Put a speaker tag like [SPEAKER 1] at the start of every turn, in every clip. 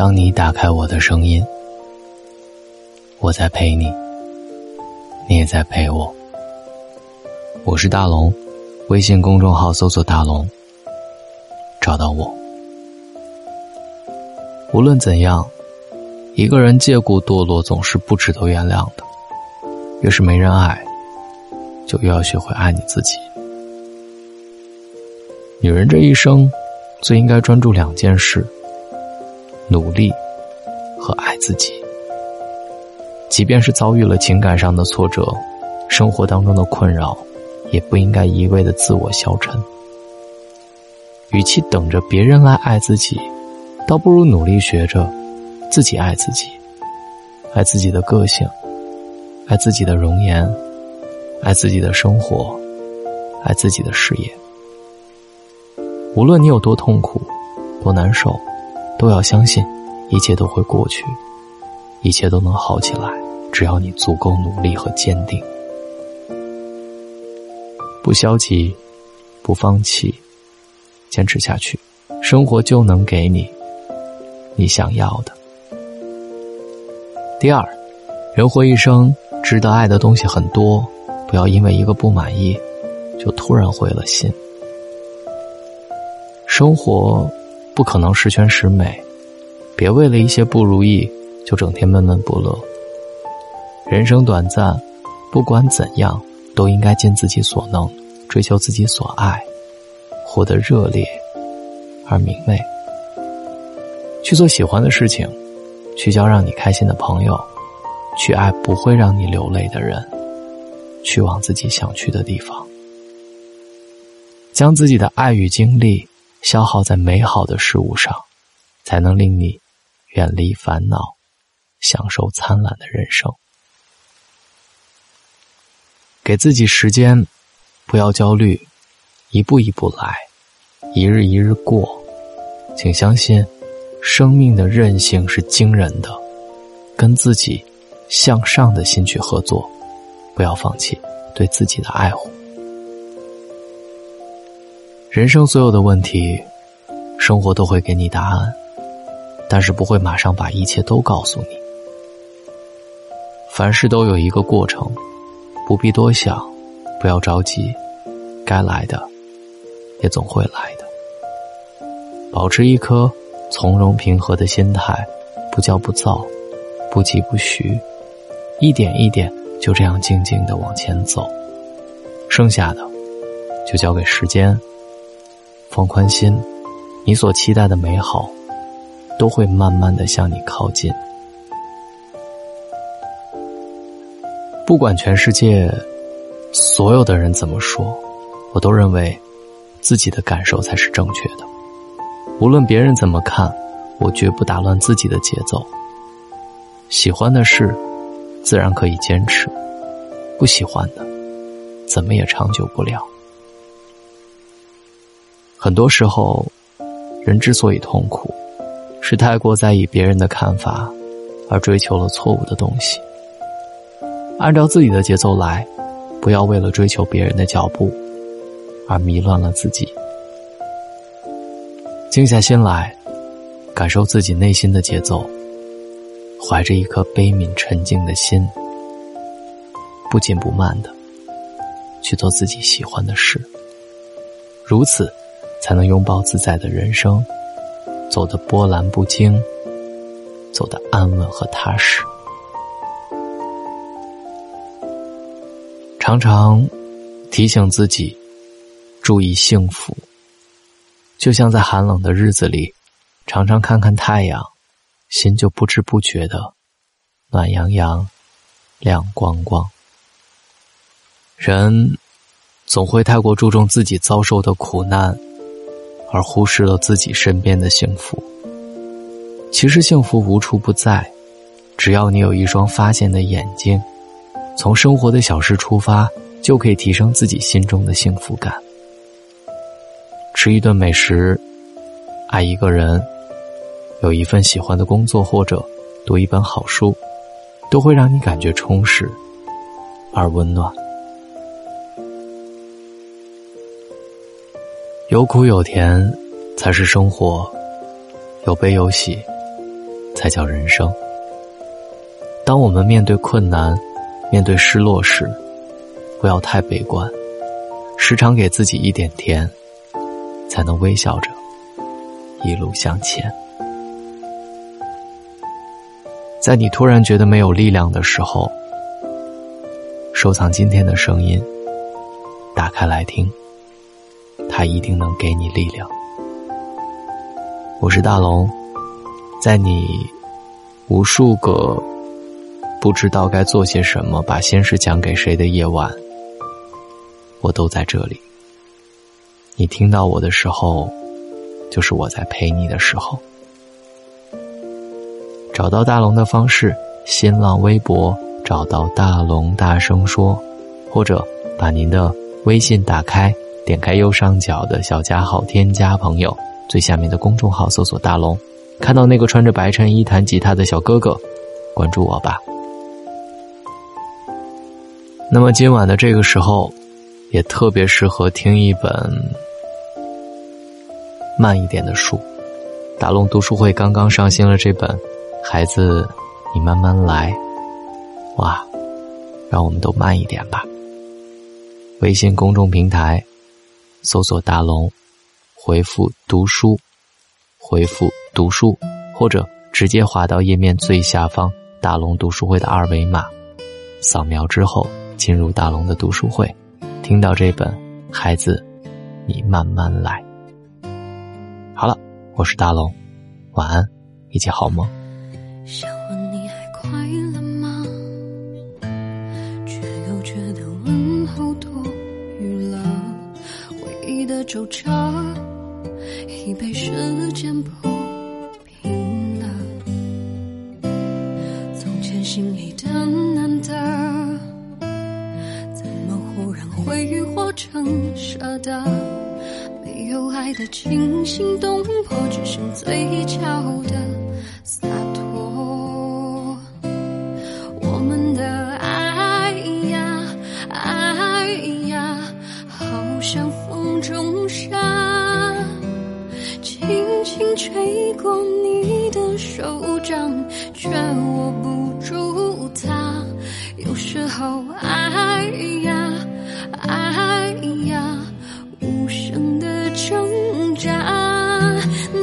[SPEAKER 1] 当你打开我的声音，我在陪你，你也在陪我。我是大龙，微信公众号搜索“大龙”，找到我。无论怎样，一个人借故堕落总是不值得原谅的。越是没人爱，就越要学会爱你自己。女人这一生，最应该专注两件事：努力和爱自己。即便是遭遇了情感上的挫折，生活当中的困扰，也不应该一味的自我消沉。与其等着别人来爱自己，倒不如努力学着自己爱自己，爱自己的个性，爱自己的容颜，爱自己的生活，爱自己的事业。无论你有多痛苦，多难受，都要相信，一切都会过去，一切都能好起来。只要你足够努力和坚定，不消极，不放弃，坚持下去，生活就能给你你想要的。第二，人活一生，值得爱的东西很多，不要因为一个不满意，就突然灰了心。生活不可能十全十美，别为了一些不如意就整天闷闷不乐。人生短暂，不管怎样，都应该尽自己所能，追求自己所爱，活得热烈而明媚。去做喜欢的事情，去交让你开心的朋友，去爱不会让你流泪的人，去往自己想去的地方，将自己的爱与精力。消耗在美好的事物上，才能令你远离烦恼，享受灿烂的人生。给自己时间，不要焦虑，一步一步来，一日一日过。请相信，生命的韧性是惊人的。跟自己向上的心去合作，不要放弃对自己的爱护。人生所有的问题，生活都会给你答案，但是不会马上把一切都告诉你。凡事都有一个过程，不必多想，不要着急，该来的也总会来的。保持一颗从容平和的心态，不骄不躁，不急不徐，一点一点就这样静静的往前走，剩下的就交给时间。放宽心，你所期待的美好，都会慢慢的向你靠近。不管全世界所有的人怎么说，我都认为自己的感受才是正确的。无论别人怎么看，我绝不打乱自己的节奏。喜欢的事，自然可以坚持；不喜欢的，怎么也长久不了。很多时候，人之所以痛苦，是太过在意别人的看法，而追求了错误的东西。按照自己的节奏来，不要为了追求别人的脚步，而迷乱了自己。静下心来，感受自己内心的节奏，怀着一颗悲悯沉静的心，不紧不慢的去做自己喜欢的事。如此。才能拥抱自在的人生，走得波澜不惊，走得安稳和踏实。常常提醒自己注意幸福，就像在寒冷的日子里，常常看看太阳，心就不知不觉的暖洋洋、亮光光。人总会太过注重自己遭受的苦难。而忽视了自己身边的幸福。其实幸福无处不在，只要你有一双发现的眼睛，从生活的小事出发，就可以提升自己心中的幸福感。吃一顿美食，爱一个人，有一份喜欢的工作，或者读一本好书，都会让你感觉充实而温暖。有苦有甜，才是生活；有悲有喜，才叫人生。当我们面对困难、面对失落时，不要太悲观，时常给自己一点甜，才能微笑着一路向前。在你突然觉得没有力量的时候，收藏今天的声音，打开来听，他一定能给你力量。我是大龙，在你无数个。不知道该做些什么，把心事讲给谁的夜晚，我都在这里。你听到我的时候，就是我在陪你的时候。找到大龙的方式：新浪微博找到大龙，大声说，或者把您的微信打开，点开右上角的小加号，添加朋友，最下面的公众号搜索大龙，看到那个穿着白衬衣弹吉他的小哥哥，关注我吧。那么今晚的这个时候，也特别适合听一本慢一点的书。大龙读书会刚刚上新了这本《孩子，你慢慢来》，哇，让我们都慢一点吧。微信公众平台搜索“大龙”，回复“读书”，回复“读书”，或者直接滑到页面最下方“大龙读书会”的二维码，扫描之后。进入大龙的读书会，听到这本孩子，你慢慢来。好了，我是大龙，晚安，一起好梦。
[SPEAKER 2] 皱褶，已被时间铺平了。从前心里的难得。怎么忽然挥霍成舍得，没有爱的惊心动魄，只剩嘴角的洒轻轻吹过你的手掌，却握不住它。有时候爱呀。爱呀，无声的挣扎，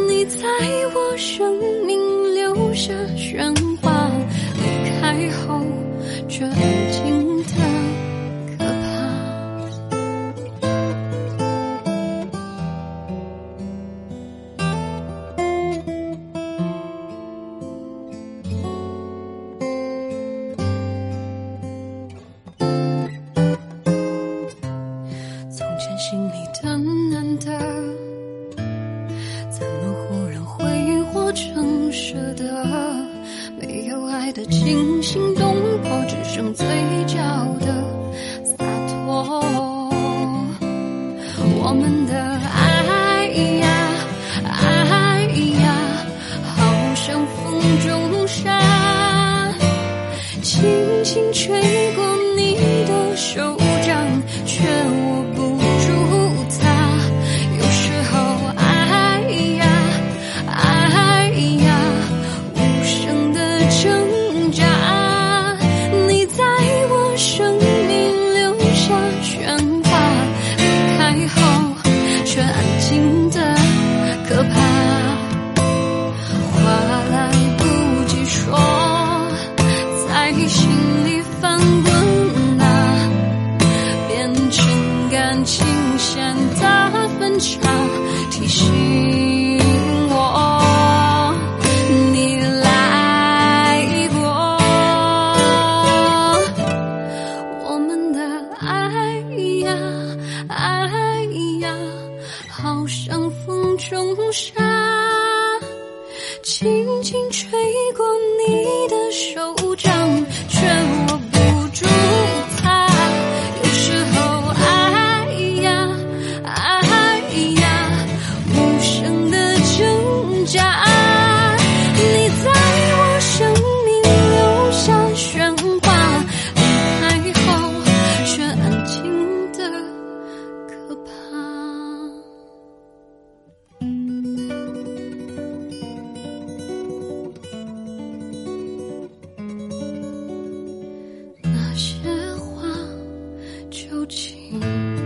[SPEAKER 2] 你在我生命留下喧哗，离开后却心里的难得怎么忽然挥霍成舍得没有爱的惊心动魄只剩嘴角的洒脱我们的爱呀爱呀好像风中沙轻轻吹。提醒我，你来过。我们的爱呀，爱呀，好像风中沙，轻轻吹过你的手掌，却握不住。情。